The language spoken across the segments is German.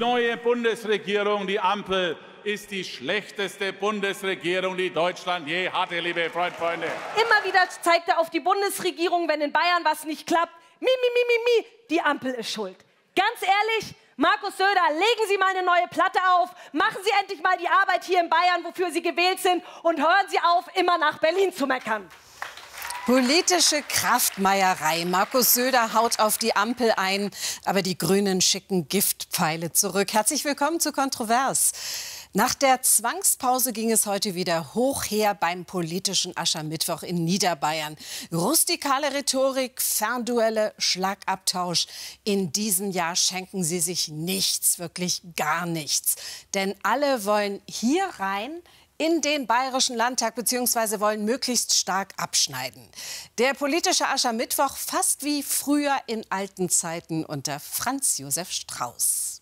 neue Bundesregierung, die Ampel, ist die schlechteste Bundesregierung, die Deutschland je hatte, liebe Freund, Freunde. Immer wieder zeigt er auf die Bundesregierung, wenn in Bayern was nicht klappt. Mi, mi, mi, mi, mi, die Ampel ist schuld. Ganz ehrlich, Markus Söder, legen Sie mal eine neue Platte auf, machen Sie endlich mal die Arbeit hier in Bayern, wofür Sie gewählt sind, und hören Sie auf, immer nach Berlin zu meckern. Politische Kraftmeierei. Markus Söder haut auf die Ampel ein, aber die Grünen schicken Giftpfeile zurück. Herzlich willkommen zu Kontrovers. Nach der Zwangspause ging es heute wieder hoch her beim politischen Aschermittwoch in Niederbayern. Rustikale Rhetorik, Fernduelle, Schlagabtausch. In diesem Jahr schenken sie sich nichts, wirklich gar nichts. Denn alle wollen hier rein in den Bayerischen Landtag bzw. wollen möglichst stark abschneiden. Der politische Aschermittwoch fast wie früher in alten Zeiten unter Franz Josef Strauß.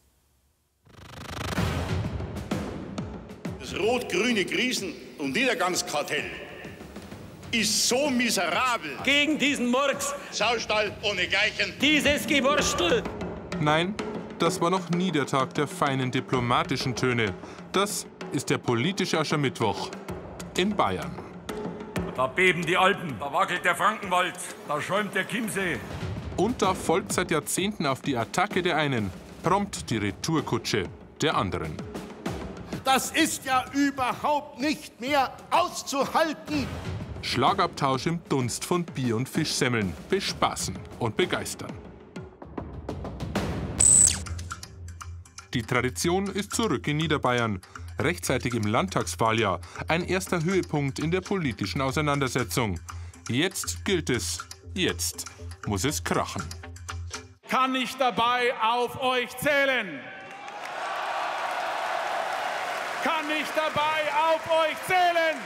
Das rot-grüne Krisen- und Niedergangskartell ist so miserabel. Gegen diesen Murks. Saustall ohne Gleichen. Dieses Gewurstel. Nein, das war noch nie der Tag der feinen diplomatischen Töne. Das ist der politische Aschermittwoch in Bayern. Da beben die Alpen, da wackelt der Frankenwald, da schäumt der Chiemsee. Und da folgt seit Jahrzehnten auf die Attacke der einen prompt die Retourkutsche der anderen. Das ist ja überhaupt nicht mehr auszuhalten. Schlagabtausch im Dunst von Bier und Fischsemmeln. Bespaßen und begeistern. Die Tradition ist zurück in Niederbayern. Rechtzeitig im Landtagswahljahr. Ein erster Höhepunkt in der politischen Auseinandersetzung. Jetzt gilt es. Jetzt muss es krachen. Kann ich dabei auf euch zählen? Kann ich dabei auf euch zählen?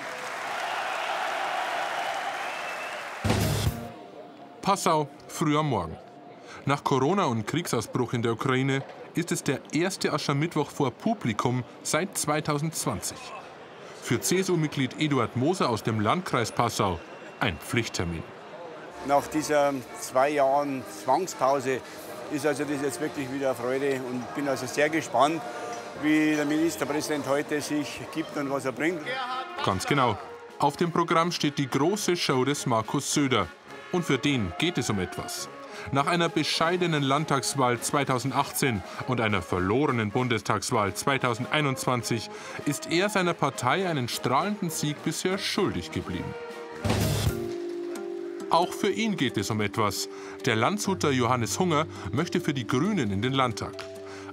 Passau, früh am Morgen. Nach Corona und Kriegsausbruch in der Ukraine ist es der erste Aschermittwoch vor Publikum seit 2020. Für CSU-Mitglied Eduard Moser aus dem Landkreis Passau ein Pflichttermin. Nach dieser zwei Jahren Zwangspause ist also das jetzt wirklich wieder Freude und bin also sehr gespannt, wie der Ministerpräsident heute sich gibt und was er bringt. Ganz genau. Auf dem Programm steht die große Show des Markus Söder. Und für den geht es um etwas. Nach einer bescheidenen Landtagswahl 2018 und einer verlorenen Bundestagswahl 2021 ist er seiner Partei einen strahlenden Sieg bisher schuldig geblieben. Auch für ihn geht es um etwas. Der Landshuter Johannes Hunger möchte für die Grünen in den Landtag.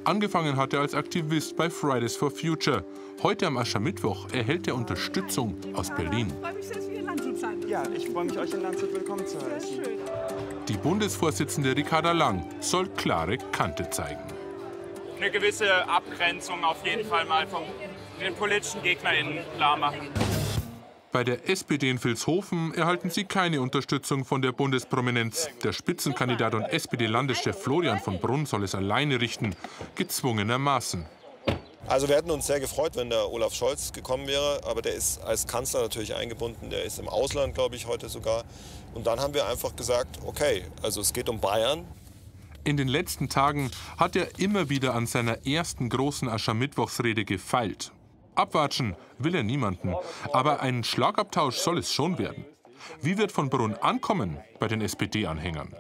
Angefangen hat er als Aktivist bei Fridays for Future. Heute am Aschermittwoch erhält er Unterstützung aus Berlin. Ja, ich freue mich, euch in Landshut willkommen zu heißen. Die Bundesvorsitzende Ricarda Lang soll klare Kante zeigen. Eine gewisse Abgrenzung auf jeden Fall mal von den politischen GegnerInnen klar machen. Bei der SPD in Vilshofen erhalten sie keine Unterstützung von der Bundesprominenz. Der Spitzenkandidat und SPD-Landeschef Florian von Brunn soll es alleine richten, gezwungenermaßen. Also wir hätten uns sehr gefreut, wenn der Olaf Scholz gekommen wäre, aber der ist als Kanzler natürlich eingebunden, der ist im Ausland, glaube ich, heute sogar. Und dann haben wir einfach gesagt, okay, also es geht um Bayern. In den letzten Tagen hat er immer wieder an seiner ersten großen Aschermittwochsrede gefeilt. Abwatschen will er niemanden, aber ein Schlagabtausch soll es schon werden. Wie wird von Brunn ankommen bei den SPD-Anhängern?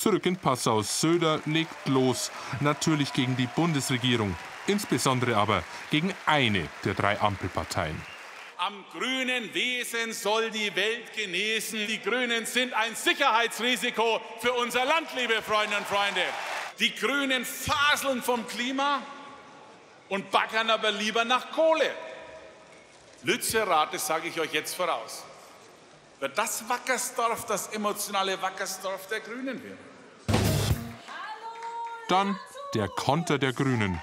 Zurück in Passau. Söder legt los, natürlich gegen die Bundesregierung, insbesondere aber gegen eine der drei Ampelparteien. Am grünen Wesen soll die Welt genesen. Die Grünen sind ein Sicherheitsrisiko für unser Land, liebe Freundinnen und Freunde. Die Grünen faseln vom Klima und backern aber lieber nach Kohle. Lützerath, das sage ich euch jetzt voraus, wird das Wackersdorf, das emotionale Wackersdorf der Grünen werden. Dann der Konter der Grünen.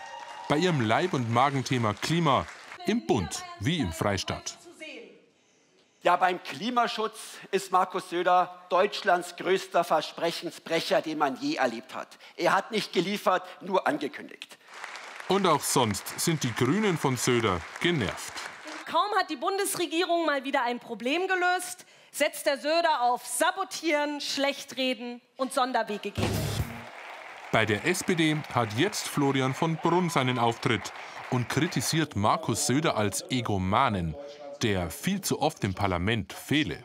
Bei ihrem Leib- und Magenthema Klima im Bund wie im Freistaat. Ja, beim Klimaschutz ist Markus Söder Deutschlands größter Versprechensbrecher, den man je erlebt hat. Er hat nicht geliefert, nur angekündigt. Und auch sonst sind die Grünen von Söder genervt. Kaum hat die Bundesregierung mal wieder ein Problem gelöst, setzt der Söder auf Sabotieren, Schlechtreden und Sonderwege gehen. Bei der SPD hat jetzt Florian von Brunn seinen Auftritt und kritisiert Markus Söder als Egomanen, der viel zu oft im Parlament fehle.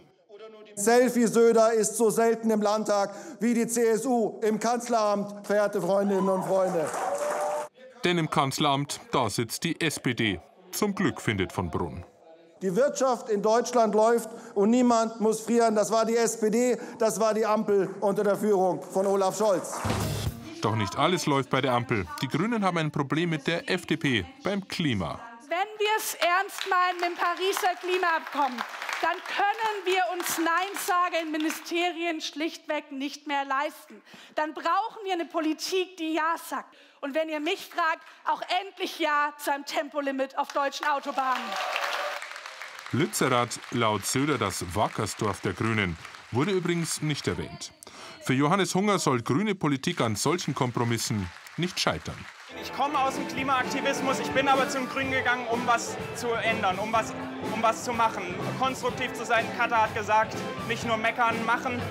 Selfie Söder ist so selten im Landtag wie die CSU im Kanzleramt, verehrte Freundinnen und Freunde. Denn im Kanzleramt, da sitzt die SPD. Zum Glück findet von Brunn. Die Wirtschaft in Deutschland läuft und niemand muss frieren. Das war die SPD, das war die Ampel unter der Führung von Olaf Scholz. Doch nicht alles läuft bei der Ampel. Die Grünen haben ein Problem mit der FDP beim Klima. Wenn wir es ernst meinen mit dem Pariser Klimaabkommen, dann können wir uns Nein-Sager in Ministerien schlichtweg nicht mehr leisten. Dann brauchen wir eine Politik, die Ja sagt. Und wenn ihr mich fragt, auch endlich Ja zu einem Tempolimit auf deutschen Autobahnen. Lützerath, laut Söder das Wackersdorf der Grünen, wurde übrigens nicht erwähnt. Für Johannes Hunger soll grüne Politik an solchen Kompromissen nicht scheitern. Ich komme aus dem Klimaaktivismus, ich bin aber zum Grünen gegangen, um was zu ändern, um was, um was zu machen, konstruktiv zu sein. Katha hat gesagt, nicht nur meckern, machen.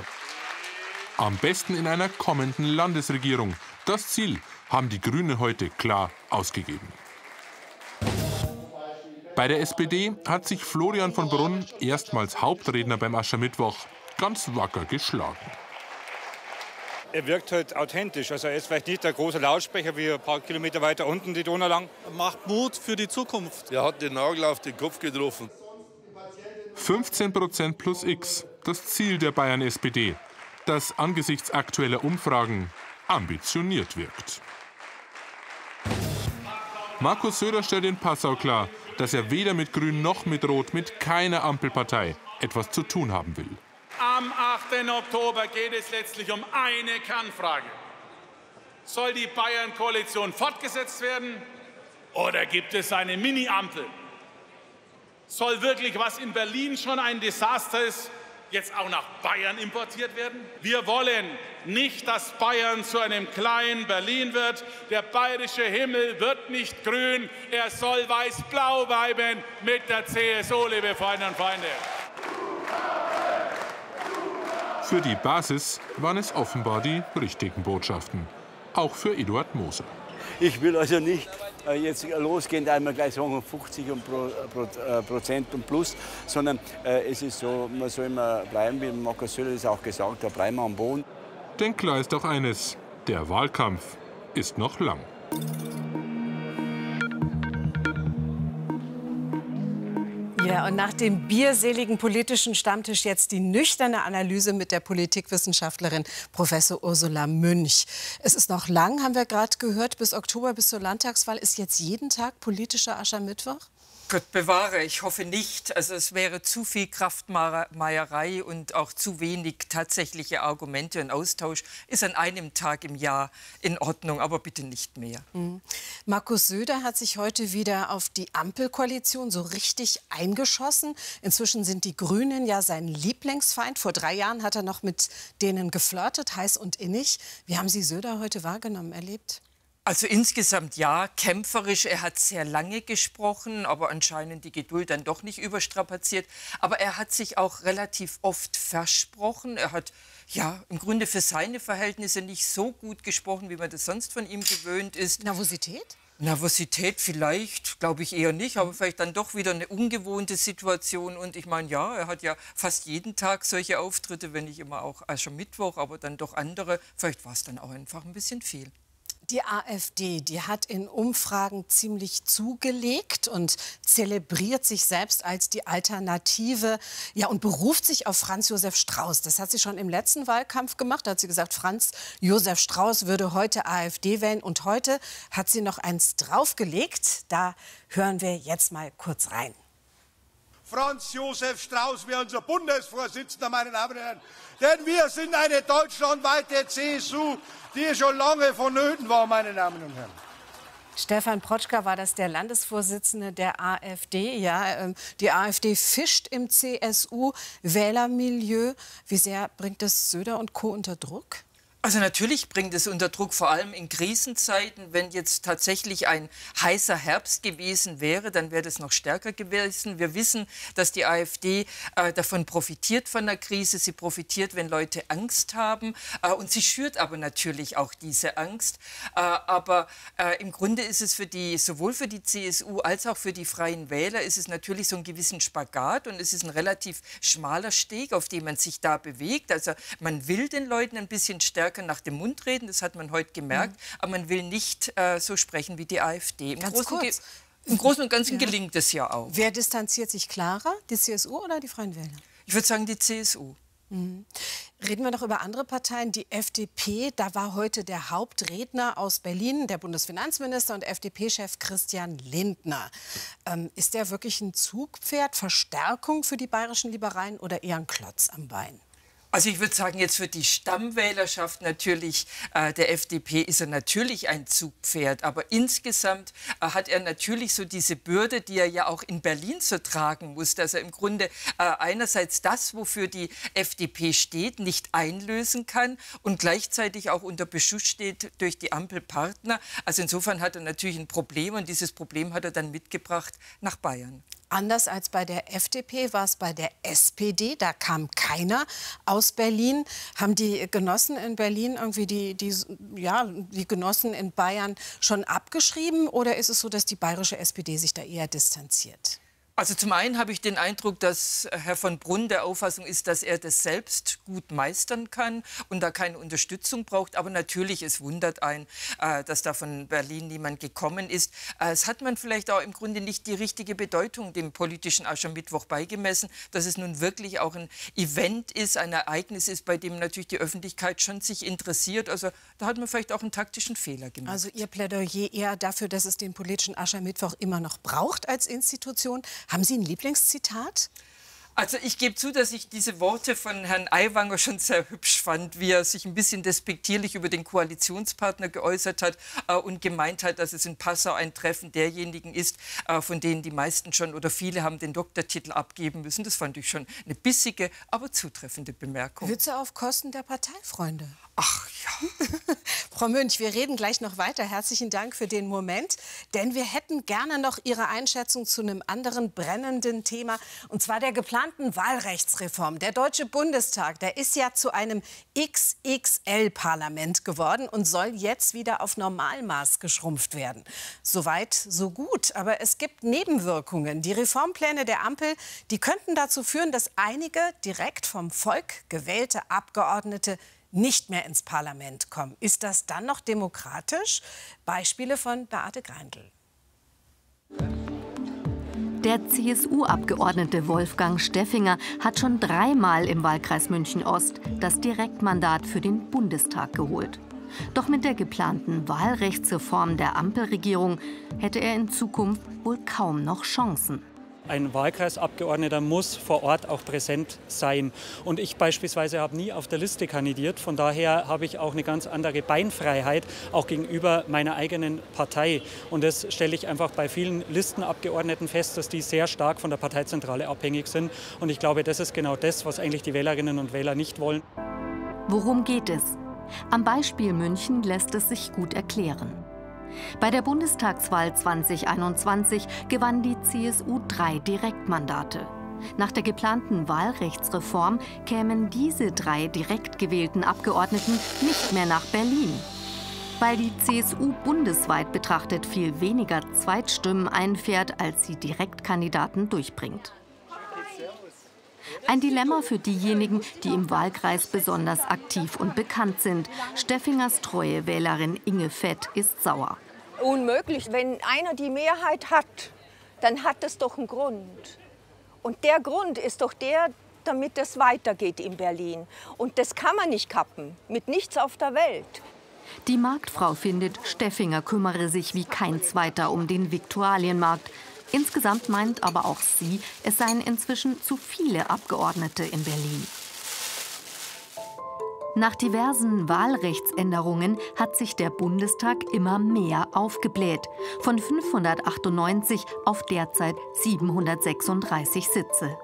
Am besten in einer kommenden Landesregierung. Das Ziel haben die Grünen heute klar ausgegeben. Bei der SPD hat sich Florian von Brunn erstmals Hauptredner beim Aschermittwoch ganz wacker geschlagen er wirkt halt authentisch. Also er ist vielleicht nicht der große Lautsprecher wie ein paar Kilometer weiter unten die Donau lang. Er macht Mut für die Zukunft. Er hat den Nagel auf den Kopf getroffen. 15 Prozent plus X, das Ziel der Bayern SPD, das angesichts aktueller Umfragen ambitioniert wirkt. Markus Söder stellt in Passau klar, dass er weder mit Grün noch mit Rot, mit keiner Ampelpartei etwas zu tun haben will. Am 8. Oktober geht es letztlich um eine Kernfrage. Soll die Bayern-Koalition fortgesetzt werden oder gibt es eine Mini-Ampel? Soll wirklich, was in Berlin schon ein Desaster ist, jetzt auch nach Bayern importiert werden? Wir wollen nicht, dass Bayern zu einem kleinen Berlin wird. Der bayerische Himmel wird nicht grün, er soll weiß-blau bleiben mit der CSU, liebe Freundinnen und Freunde. Für die Basis waren es offenbar die richtigen Botschaften. Auch für Eduard Moser. Ich will also nicht äh, jetzt losgehen, einmal gleich sagen 50 und pro, pro, äh, Prozent und plus, sondern äh, es ist so, man soll immer bleiben, wie Markus Söder es auch gesagt hat, bleiben wir am Boden. Denn klar ist auch eines, der Wahlkampf ist noch lang. Ja, und nach dem bierseligen politischen Stammtisch jetzt die nüchterne Analyse mit der Politikwissenschaftlerin Professor Ursula Münch. Es ist noch lang, haben wir gerade gehört, bis Oktober, bis zur Landtagswahl. Ist jetzt jeden Tag politischer Aschermittwoch? Gott bewahre, ich hoffe nicht. Also es wäre zu viel Kraftmeierei und auch zu wenig tatsächliche Argumente und Austausch. Ist an einem Tag im Jahr in Ordnung, aber bitte nicht mehr. Mhm. Markus Söder hat sich heute wieder auf die Ampelkoalition so richtig eingeschossen. Inzwischen sind die Grünen ja sein Lieblingsfeind. Vor drei Jahren hat er noch mit denen geflirtet, heiß und innig. Wie haben Sie Söder heute wahrgenommen, erlebt? Also insgesamt ja, kämpferisch. Er hat sehr lange gesprochen, aber anscheinend die Geduld dann doch nicht überstrapaziert. Aber er hat sich auch relativ oft versprochen. Er hat ja im Grunde für seine Verhältnisse nicht so gut gesprochen, wie man das sonst von ihm gewöhnt ist. Nervosität? Nervosität vielleicht, glaube ich eher nicht, aber vielleicht dann doch wieder eine ungewohnte Situation. Und ich meine, ja, er hat ja fast jeden Tag solche Auftritte, wenn nicht immer auch Aschermittwoch, aber dann doch andere. Vielleicht war es dann auch einfach ein bisschen viel. Die AfD, die hat in Umfragen ziemlich zugelegt und zelebriert sich selbst als die Alternative ja, und beruft sich auf Franz Josef Strauß. Das hat sie schon im letzten Wahlkampf gemacht. Da hat sie gesagt, Franz Josef Strauß würde heute AfD wählen. Und heute hat sie noch eins draufgelegt. Da hören wir jetzt mal kurz rein. Franz Josef Strauß wäre unser Bundesvorsitzender, meine Damen und Herren. Denn wir sind eine deutschlandweite CSU, die schon lange vonnöten war, meine Damen und Herren. Stefan Protschka war das der Landesvorsitzende der AfD. Ja, ähm, die AfD fischt im CSU-Wählermilieu. Wie sehr bringt das Söder und Co. unter Druck? Also natürlich bringt es unter Druck, vor allem in Krisenzeiten. Wenn jetzt tatsächlich ein heißer Herbst gewesen wäre, dann wäre das noch stärker gewesen. Wir wissen, dass die AfD äh, davon profitiert von der Krise. Sie profitiert, wenn Leute Angst haben. Äh, und sie schürt aber natürlich auch diese Angst. Äh, aber äh, im Grunde ist es für die, sowohl für die CSU als auch für die Freien Wähler, ist es natürlich so ein gewissen Spagat und es ist ein relativ schmaler Steg, auf dem man sich da bewegt. Also man will den Leuten ein bisschen stärker stärker nach dem Mund reden, das hat man heute gemerkt, mhm. aber man will nicht äh, so sprechen wie die AfD. Im Ganz Großen, kurz. Im Großen und Ganzen ja. gelingt es ja auch. Wer distanziert sich klarer, die CSU oder die Freien Wähler? Ich würde sagen, die CSU. Mhm. Reden wir noch über andere Parteien. Die FDP, da war heute der Hauptredner aus Berlin, der Bundesfinanzminister und FDP-Chef Christian Lindner. Ähm, ist der wirklich ein Zugpferd, Verstärkung für die bayerischen Liberalen oder eher ein Klotz am Bein? Also ich würde sagen, jetzt für die Stammwählerschaft natürlich äh, der FDP ist er natürlich ein Zugpferd, aber insgesamt äh, hat er natürlich so diese Bürde, die er ja auch in Berlin so tragen muss, dass er im Grunde äh, einerseits das, wofür die FDP steht, nicht einlösen kann und gleichzeitig auch unter Beschuss steht durch die Ampelpartner. Also insofern hat er natürlich ein Problem und dieses Problem hat er dann mitgebracht nach Bayern. Anders als bei der FDP war es bei der SPD. Da kam keiner aus Berlin. Haben die Genossen in Berlin irgendwie die, die, ja, die Genossen in Bayern schon abgeschrieben? Oder ist es so, dass die bayerische SPD sich da eher distanziert? Also zum einen habe ich den Eindruck, dass Herr von Brunn der Auffassung ist, dass er das selbst gut meistern kann und da keine Unterstützung braucht. Aber natürlich, es wundert einen, äh, dass da von Berlin niemand gekommen ist. Äh, es hat man vielleicht auch im Grunde nicht die richtige Bedeutung dem politischen Aschermittwoch beigemessen, dass es nun wirklich auch ein Event ist, ein Ereignis ist, bei dem natürlich die Öffentlichkeit schon sich interessiert. Also da hat man vielleicht auch einen taktischen Fehler gemacht. Also Ihr Plädoyer eher dafür, dass es den politischen Aschermittwoch immer noch braucht als Institution. Haben Sie ein Lieblingszitat? Also ich gebe zu, dass ich diese Worte von Herrn Aiwanger schon sehr hübsch fand, wie er sich ein bisschen despektierlich über den Koalitionspartner geäußert hat äh, und gemeint hat, dass es in Passau ein Treffen derjenigen ist, äh, von denen die meisten schon oder viele haben den Doktortitel abgeben müssen. Das fand ich schon eine bissige, aber zutreffende Bemerkung. Witze auf Kosten der Parteifreunde. Ach ja. Frau Münch, wir reden gleich noch weiter. Herzlichen Dank für den Moment. Denn wir hätten gerne noch Ihre Einschätzung zu einem anderen brennenden Thema. Und zwar der geplanten Wahlrechtsreform. Der Deutsche Bundestag, der ist ja zu einem XXL-Parlament geworden und soll jetzt wieder auf Normalmaß geschrumpft werden. Soweit, so gut. Aber es gibt Nebenwirkungen. Die Reformpläne der Ampel, die könnten dazu führen, dass einige direkt vom Volk gewählte Abgeordnete nicht mehr ins Parlament kommen. Ist das dann noch demokratisch? Beispiele von Beate Greindl. Der CSU-Abgeordnete Wolfgang Steffinger hat schon dreimal im Wahlkreis München-Ost das Direktmandat für den Bundestag geholt. Doch mit der geplanten Wahlrechtsreform der Ampelregierung hätte er in Zukunft wohl kaum noch Chancen. Ein Wahlkreisabgeordneter muss vor Ort auch präsent sein. Und ich beispielsweise habe nie auf der Liste kandidiert. Von daher habe ich auch eine ganz andere Beinfreiheit, auch gegenüber meiner eigenen Partei. Und das stelle ich einfach bei vielen Listenabgeordneten fest, dass die sehr stark von der Parteizentrale abhängig sind. Und ich glaube, das ist genau das, was eigentlich die Wählerinnen und Wähler nicht wollen. Worum geht es? Am Beispiel München lässt es sich gut erklären. Bei der Bundestagswahl 2021 gewann die CSU drei Direktmandate. Nach der geplanten Wahlrechtsreform kämen diese drei direkt gewählten Abgeordneten nicht mehr nach Berlin. Weil die CSU bundesweit betrachtet viel weniger Zweitstimmen einfährt, als sie Direktkandidaten durchbringt. Ein Dilemma für diejenigen, die im Wahlkreis besonders aktiv und bekannt sind. Steffingers treue Wählerin Inge Fett ist sauer. Unmöglich. Wenn einer die Mehrheit hat, dann hat es doch einen Grund. Und der Grund ist doch der, damit es weitergeht in Berlin. Und das kann man nicht kappen, mit nichts auf der Welt. Die Marktfrau findet, Steffinger kümmere sich wie kein Zweiter um den Viktualienmarkt. Insgesamt meint aber auch sie, es seien inzwischen zu viele Abgeordnete in Berlin. Nach diversen Wahlrechtsänderungen hat sich der Bundestag immer mehr aufgebläht. Von 598 auf derzeit 736 Sitze.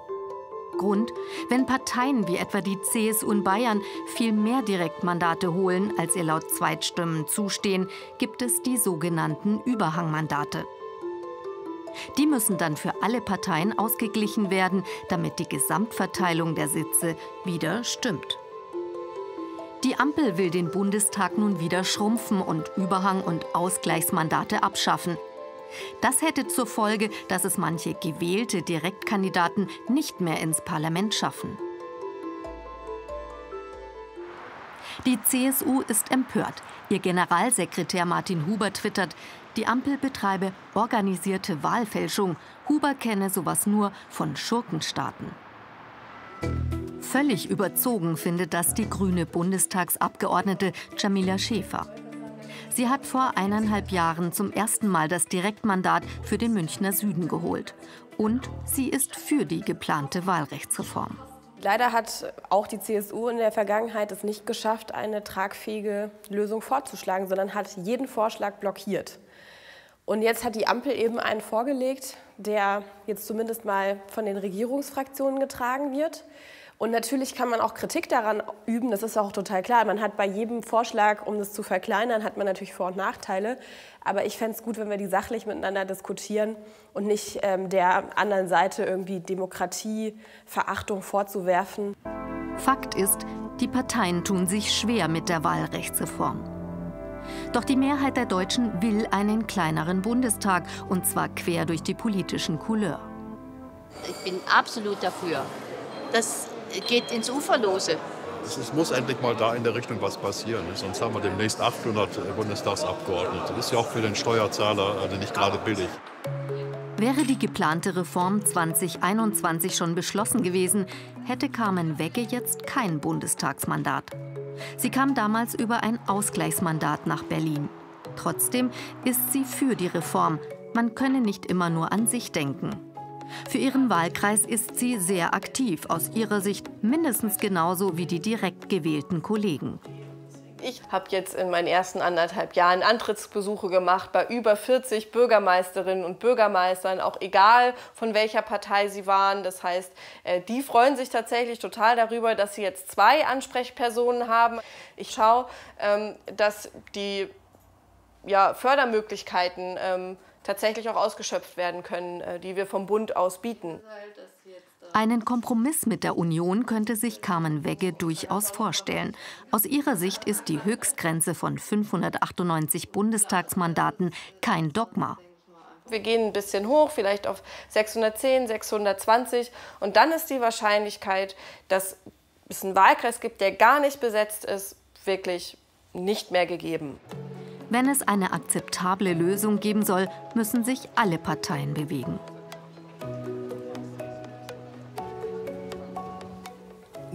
Grund, wenn Parteien wie etwa die CSU in Bayern viel mehr Direktmandate holen, als ihr laut Zweitstimmen zustehen, gibt es die sogenannten Überhangmandate. Die müssen dann für alle Parteien ausgeglichen werden, damit die Gesamtverteilung der Sitze wieder stimmt. Die Ampel will den Bundestag nun wieder schrumpfen und Überhang- und Ausgleichsmandate abschaffen. Das hätte zur Folge, dass es manche gewählte Direktkandidaten nicht mehr ins Parlament schaffen. Die CSU ist empört. Ihr Generalsekretär Martin Huber twittert, die Ampel betreibe organisierte Wahlfälschung. Huber kenne sowas nur von Schurkenstaaten. Völlig überzogen findet das die grüne Bundestagsabgeordnete Jamila Schäfer. Sie hat vor eineinhalb Jahren zum ersten Mal das Direktmandat für den Münchner Süden geholt. Und sie ist für die geplante Wahlrechtsreform. Leider hat auch die CSU in der Vergangenheit es nicht geschafft, eine tragfähige Lösung vorzuschlagen, sondern hat jeden Vorschlag blockiert. Und jetzt hat die Ampel eben einen vorgelegt, der jetzt zumindest mal von den Regierungsfraktionen getragen wird. Und natürlich kann man auch Kritik daran üben, das ist auch total klar. Man hat bei jedem Vorschlag, um das zu verkleinern, hat man natürlich Vor- und Nachteile. Aber ich fände es gut, wenn wir die sachlich miteinander diskutieren und nicht ähm, der anderen Seite irgendwie Demokratie, Verachtung vorzuwerfen. Fakt ist, die Parteien tun sich schwer mit der Wahlrechtsreform. Doch die Mehrheit der Deutschen will einen kleineren Bundestag, und zwar quer durch die politischen Couleur. Ich bin absolut dafür. Das geht ins Uferlose. Es muss endlich mal da in der Richtung was passieren. Sonst haben wir demnächst 800 Bundestagsabgeordnete. Das ist ja auch für den Steuerzahler also nicht gerade billig. Wäre die geplante Reform 2021 schon beschlossen gewesen, hätte Carmen Wegge jetzt kein Bundestagsmandat. Sie kam damals über ein Ausgleichsmandat nach Berlin. Trotzdem ist sie für die Reform. Man könne nicht immer nur an sich denken. Für ihren Wahlkreis ist sie sehr aktiv, aus ihrer Sicht mindestens genauso wie die direkt gewählten Kollegen. Ich habe jetzt in meinen ersten anderthalb Jahren Antrittsbesuche gemacht bei über 40 Bürgermeisterinnen und Bürgermeistern, auch egal von welcher Partei sie waren. Das heißt, äh, die freuen sich tatsächlich total darüber, dass sie jetzt zwei Ansprechpersonen haben. Ich schaue, ähm, dass die ja, Fördermöglichkeiten ähm, tatsächlich auch ausgeschöpft werden können, äh, die wir vom Bund aus bieten. Einen Kompromiss mit der Union könnte sich Carmen Wegge durchaus vorstellen. Aus ihrer Sicht ist die Höchstgrenze von 598 Bundestagsmandaten kein Dogma. Wir gehen ein bisschen hoch, vielleicht auf 610, 620. Und dann ist die Wahrscheinlichkeit, dass es einen Wahlkreis gibt, der gar nicht besetzt ist, wirklich nicht mehr gegeben. Wenn es eine akzeptable Lösung geben soll, müssen sich alle Parteien bewegen.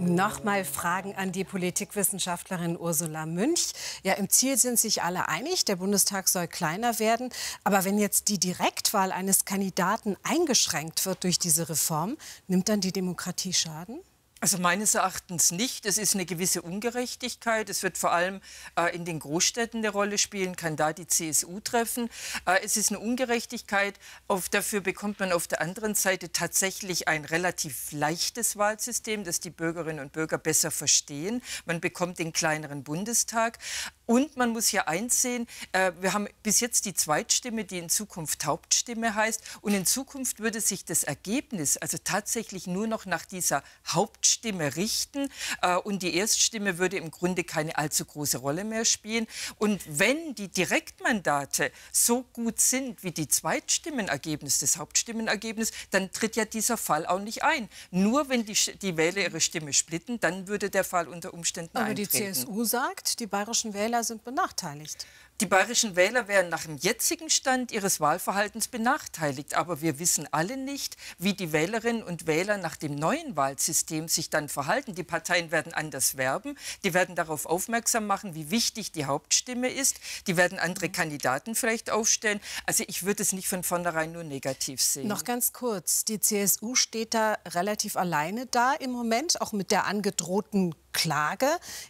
Nochmal Fragen an die Politikwissenschaftlerin Ursula Münch. Ja, im Ziel sind sich alle einig, der Bundestag soll kleiner werden. Aber wenn jetzt die Direktwahl eines Kandidaten eingeschränkt wird durch diese Reform, nimmt dann die Demokratie Schaden? Also meines Erachtens nicht. Es ist eine gewisse Ungerechtigkeit. Es wird vor allem äh, in den Großstädten eine Rolle spielen, kann da die CSU treffen. Äh, es ist eine Ungerechtigkeit. Auf, dafür bekommt man auf der anderen Seite tatsächlich ein relativ leichtes Wahlsystem, das die Bürgerinnen und Bürger besser verstehen. Man bekommt den kleineren Bundestag. Und man muss ja einsehen, äh, wir haben bis jetzt die Zweitstimme, die in Zukunft Hauptstimme heißt. Und in Zukunft würde sich das Ergebnis also tatsächlich nur noch nach dieser Hauptstimme richten. Äh, und die Erststimme würde im Grunde keine allzu große Rolle mehr spielen. Und wenn die Direktmandate so gut sind wie die Zweitstimmenergebnis des Hauptstimmenergebnis, dann tritt ja dieser Fall auch nicht ein. Nur wenn die, die Wähler ihre Stimme splitten, dann würde der Fall unter Umständen Aber eintreten. die CSU sagt, die bayerischen Wähler sind benachteiligt. Die bayerischen Wähler wären nach dem jetzigen Stand ihres Wahlverhaltens benachteiligt. Aber wir wissen alle nicht, wie die Wählerinnen und Wähler nach dem neuen Wahlsystem sich dann verhalten. Die Parteien werden anders werben. Die werden darauf aufmerksam machen, wie wichtig die Hauptstimme ist. Die werden andere Kandidaten vielleicht aufstellen. Also ich würde es nicht von vornherein nur negativ sehen. Noch ganz kurz, die CSU steht da relativ alleine da im Moment, auch mit der angedrohten Klage.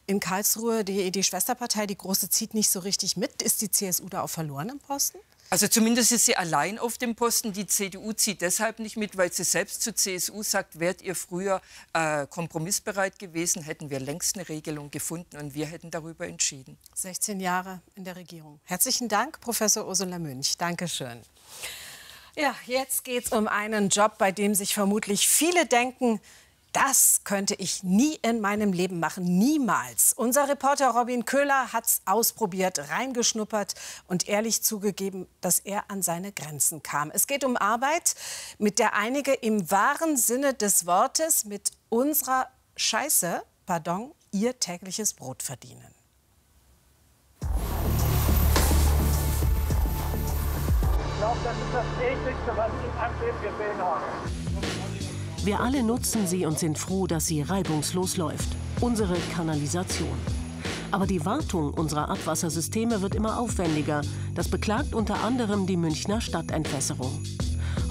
In Karlsruhe, die, die Schwesterpartei, die Große, zieht nicht so richtig mit. Ist die CSU da auf verlorenem Posten? Also zumindest ist sie allein auf dem Posten. Die CDU zieht deshalb nicht mit, weil sie selbst zur CSU sagt, wärt ihr früher äh, kompromissbereit gewesen, hätten wir längst eine Regelung gefunden und wir hätten darüber entschieden. 16 Jahre in der Regierung. Herzlichen Dank, Professor Ursula Münch. Dankeschön. Ja, jetzt geht es um einen Job, bei dem sich vermutlich viele denken, das könnte ich nie in meinem Leben machen, niemals. Unser Reporter Robin Köhler hat es ausprobiert, reingeschnuppert und ehrlich zugegeben, dass er an seine Grenzen kam. Es geht um Arbeit, mit der einige im wahren Sinne des Wortes mit unserer Scheiße, pardon, ihr tägliches Brot verdienen. Ich glaube, das ist das ekligste, was ich meinem Leben gesehen habe. Wir alle nutzen sie und sind froh, dass sie reibungslos läuft. Unsere Kanalisation. Aber die Wartung unserer Abwassersysteme wird immer aufwendiger. Das beklagt unter anderem die Münchner Stadtentwässerung.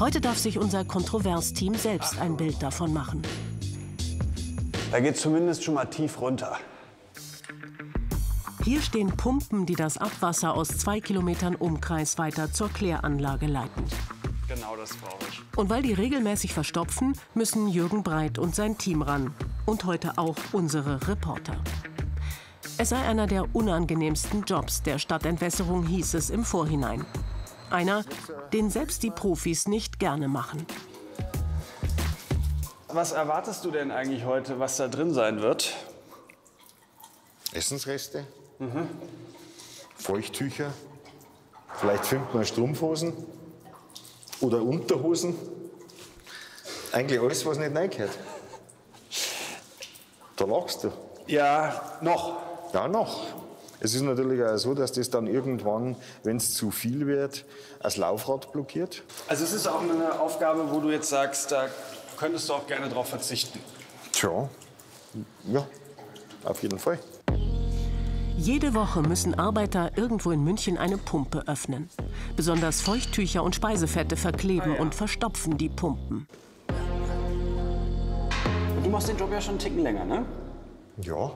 Heute darf sich unser Kontrovers-Team selbst ein Bild davon machen. Da geht zumindest schon mal tief runter. Hier stehen Pumpen, die das Abwasser aus zwei Kilometern Umkreis weiter zur Kläranlage leiten. Genau das brauche ich. Und weil die regelmäßig verstopfen, müssen Jürgen Breit und sein Team ran. Und heute auch unsere Reporter. Es sei einer der unangenehmsten Jobs der Stadtentwässerung, hieß es im Vorhinein. Einer, den selbst die Profis nicht gerne machen. Was erwartest du denn eigentlich heute, was da drin sein wird? Essensreste, mhm. Feuchttücher, vielleicht findet man Strumpfhosen oder Unterhosen. Eigentlich alles, was nicht reingehört. Da lachst du. Ja, noch. Ja, noch. Es ist natürlich auch so, dass das dann irgendwann, wenn es zu viel wird, das Laufrad blockiert. Also es ist auch eine Aufgabe, wo du jetzt sagst, da könntest du auch gerne drauf verzichten. Tja, ja, auf jeden Fall. Jede Woche müssen Arbeiter irgendwo in München eine Pumpe öffnen. Besonders Feuchttücher und Speisefette verkleben und verstopfen die Pumpen. Du machst den Job ja schon einen Ticken länger, ne? Ja,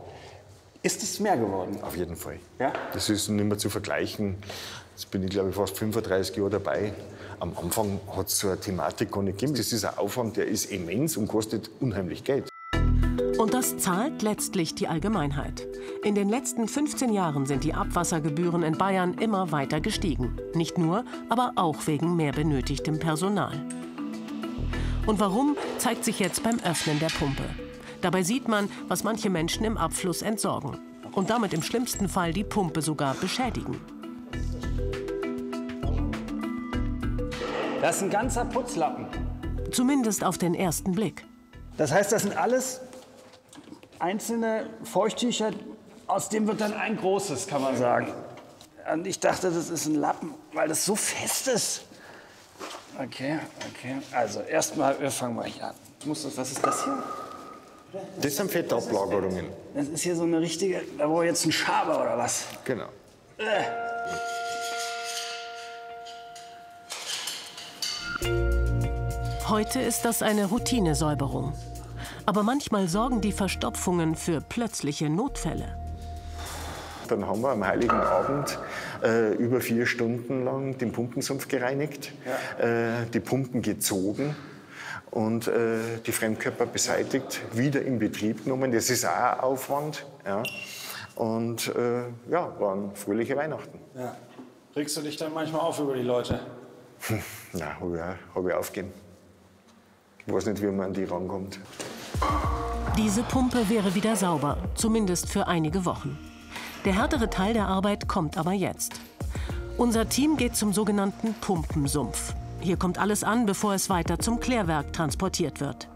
Ist es mehr geworden? auf jeden Fall. Ja? Das ist nicht mehr zu vergleichen. Jetzt bin ich, glaube ich, fast 35 Jahre dabei. Am Anfang hat es so eine Thematik gar nicht gegeben. Das ist ein Aufwand, der ist immens und kostet unheimlich Geld. Und das zahlt letztlich die Allgemeinheit. In den letzten 15 Jahren sind die Abwassergebühren in Bayern immer weiter gestiegen. Nicht nur, aber auch wegen mehr benötigtem Personal. Und warum, zeigt sich jetzt beim Öffnen der Pumpe. Dabei sieht man, was manche Menschen im Abfluss entsorgen. Und damit im schlimmsten Fall die Pumpe sogar beschädigen. Das ist ein ganzer Putzlappen. Zumindest auf den ersten Blick. Das heißt, das sind alles einzelne Feuchttücher, aus dem wird dann ein großes, kann man sagen. Und ich dachte, das ist ein Lappen, weil das so fest ist. Okay, okay. Also erstmal, wir fangen mal hier an. Muss das, was ist das hier? Das sind Fettablagerungen. Das ist hier so eine richtige, da wo jetzt ein Schaber oder was? Genau. Äh. Heute ist das eine Routinesäuberung. Aber manchmal sorgen die Verstopfungen für plötzliche Notfälle. Dann haben wir am Heiligen Abend äh, über vier Stunden lang den Pumpensumpf gereinigt, äh, die Pumpen gezogen und äh, die Fremdkörper beseitigt, wieder in Betrieb genommen. Das ist auch ein Aufwand. Ja. Und äh, ja, waren fröhliche Weihnachten. Ja. Regst du dich dann manchmal auf über die Leute? Nein, habe ich, hab ich aufgegeben. Ich weiß nicht, wie man an die rankommt. Diese Pumpe wäre wieder sauber, zumindest für einige Wochen. Der härtere Teil der Arbeit kommt aber jetzt. Unser Team geht zum sogenannten Pumpensumpf. Hier kommt alles an, bevor es weiter zum Klärwerk transportiert wird.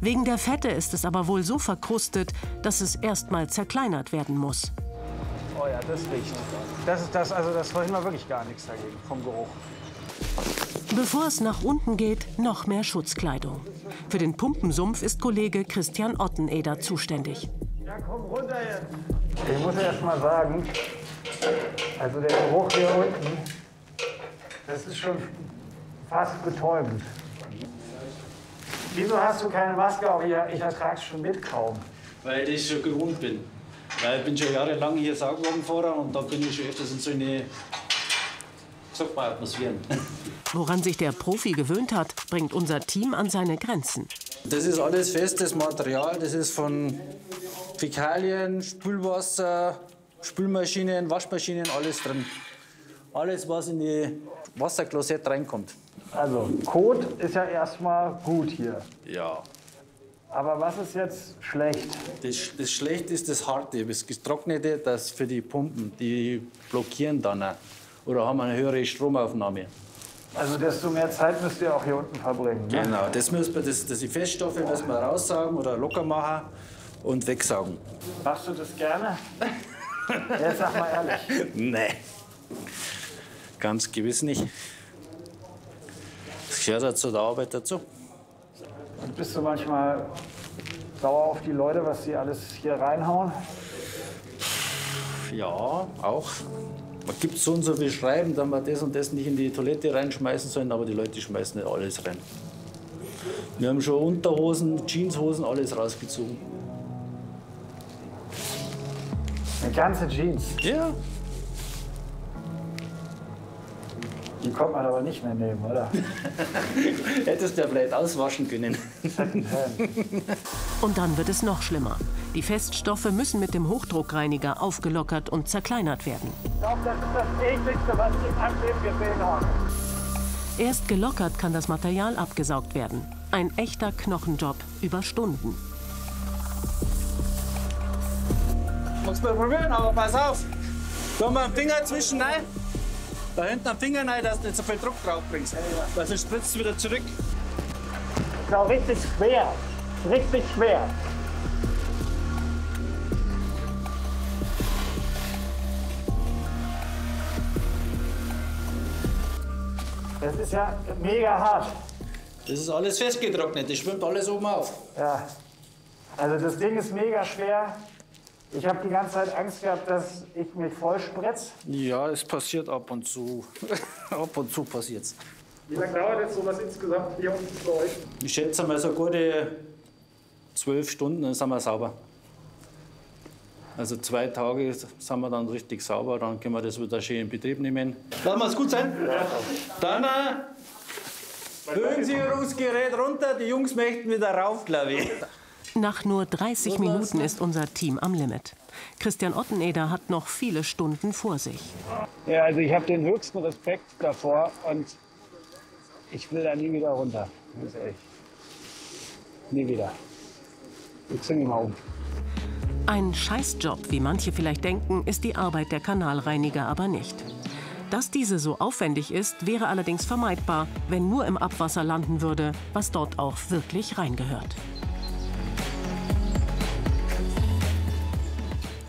Wegen der Fette ist es aber wohl so verkrustet, dass es erstmal zerkleinert werden muss. Oh ja, das riecht. Das ist das, also das vorhin war wirklich gar nichts dagegen vom Geruch. Bevor es nach unten geht, noch mehr Schutzkleidung. Für den Pumpensumpf ist Kollege Christian Otteneder zuständig. Ja, komm runter jetzt. Ich muss erst mal sagen, also der Geruch hier unten, das ist schon fast betäubend. Wieso hast du keine Maske auf? Ich, ich ertrag's schon mit kaum. Weil ich schon gewohnt bin. Weil ich bin schon jahrelang hier Sauwagenfahrer und da bin ich schon öfters in so eine sagt man Atmosphären. Woran sich der Profi gewöhnt hat, bringt unser Team an seine Grenzen. Das ist alles festes Material. Das ist von Fäkalien, Spülwasser, Spülmaschinen, Waschmaschinen, alles drin. Alles, was in die Wasserklosett reinkommt. Also, Kot ist ja erstmal gut hier. Ja. Aber was ist jetzt schlecht? Das, das Schlechte ist das Harte, das Getrocknete, das für die Pumpen, die blockieren dann auch. Oder haben eine höhere Stromaufnahme. Also desto mehr Zeit müsst ihr auch hier unten verbringen. Ne? Genau, das müssen wir, das, das die Feststoffe müssen wir raussaugen oder locker machen und wegsaugen. Machst du das gerne? Jetzt sag mal ehrlich. Nee, ganz gewiss nicht. Das gehört halt zu der Arbeit dazu. Und bist du manchmal sauer auf die Leute, was sie alles hier reinhauen? Ja, auch. Man gibt so und so viel Schreiben, dass man das und das nicht in die Toilette reinschmeißen sollen, aber die Leute schmeißen nicht alles rein. Wir haben schon Unterhosen, Jeanshosen, alles rausgezogen. Eine ganze Jeans. Ja. Die kommt man aber nicht mehr nehmen, oder? Hättest du ja vielleicht auswaschen können. Und dann wird es noch schlimmer. Die Feststoffe müssen mit dem Hochdruckreiniger aufgelockert und zerkleinert werden. Ich glaube, das ist das ekligste, was ich in meinem Leben gesehen habe. Erst gelockert kann das Material abgesaugt werden. Ein echter Knochenjob über Stunden. Du mal probieren, aber pass auf. Tu mal einen Finger zwischen rein. Da hinten einen Finger rein, dass du nicht so viel Druck drauf bringst. Weil sonst spritzt es wieder zurück. Auch richtig schwer. Richtig schwer. Das ist ja mega hart. Das ist alles festgetrocknet, das schwimmt alles oben auf. Ja. Also das Ding ist mega schwer. Ich habe die ganze Zeit Angst gehabt, dass ich mich voll spritz. Ja, es passiert ab und zu. ab und zu passiert's. Wie lange dauert jetzt sowas insgesamt hier unten für euch? Ich schätze mal so gute zwölf Stunden, dann sind wir sauber. Also zwei Tage sind wir dann richtig sauber, dann können wir das wieder schön in Betrieb nehmen. Lassen wir es gut sein? Dann äh, hören Sie Ihr Gerät runter, die Jungs möchten wieder rauf, glaube ich. Nach nur 30 Minuten ist unser Team am Limit. Christian Otteneder hat noch viele Stunden vor sich. Ja, also ich habe den höchsten Respekt davor und ich will da nie wieder runter. Ganz ehrlich. Nie wieder. Ich züng ihn mal um. Ein Scheißjob, wie manche vielleicht denken, ist die Arbeit der Kanalreiniger aber nicht. Dass diese so aufwendig ist, wäre allerdings vermeidbar, wenn nur im Abwasser landen würde, was dort auch wirklich reingehört.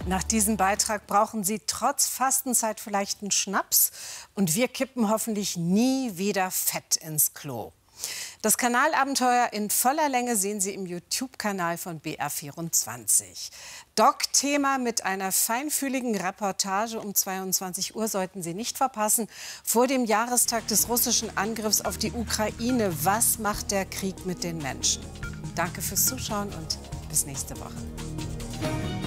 Nach diesem Beitrag brauchen Sie trotz Fastenzeit vielleicht einen Schnaps und wir kippen hoffentlich nie wieder Fett ins Klo. Das Kanalabenteuer in voller Länge sehen Sie im YouTube-Kanal von BR24. Doc-Thema mit einer feinfühligen Reportage um 22 Uhr sollten Sie nicht verpassen. Vor dem Jahrestag des russischen Angriffs auf die Ukraine. Was macht der Krieg mit den Menschen? Danke fürs Zuschauen und bis nächste Woche.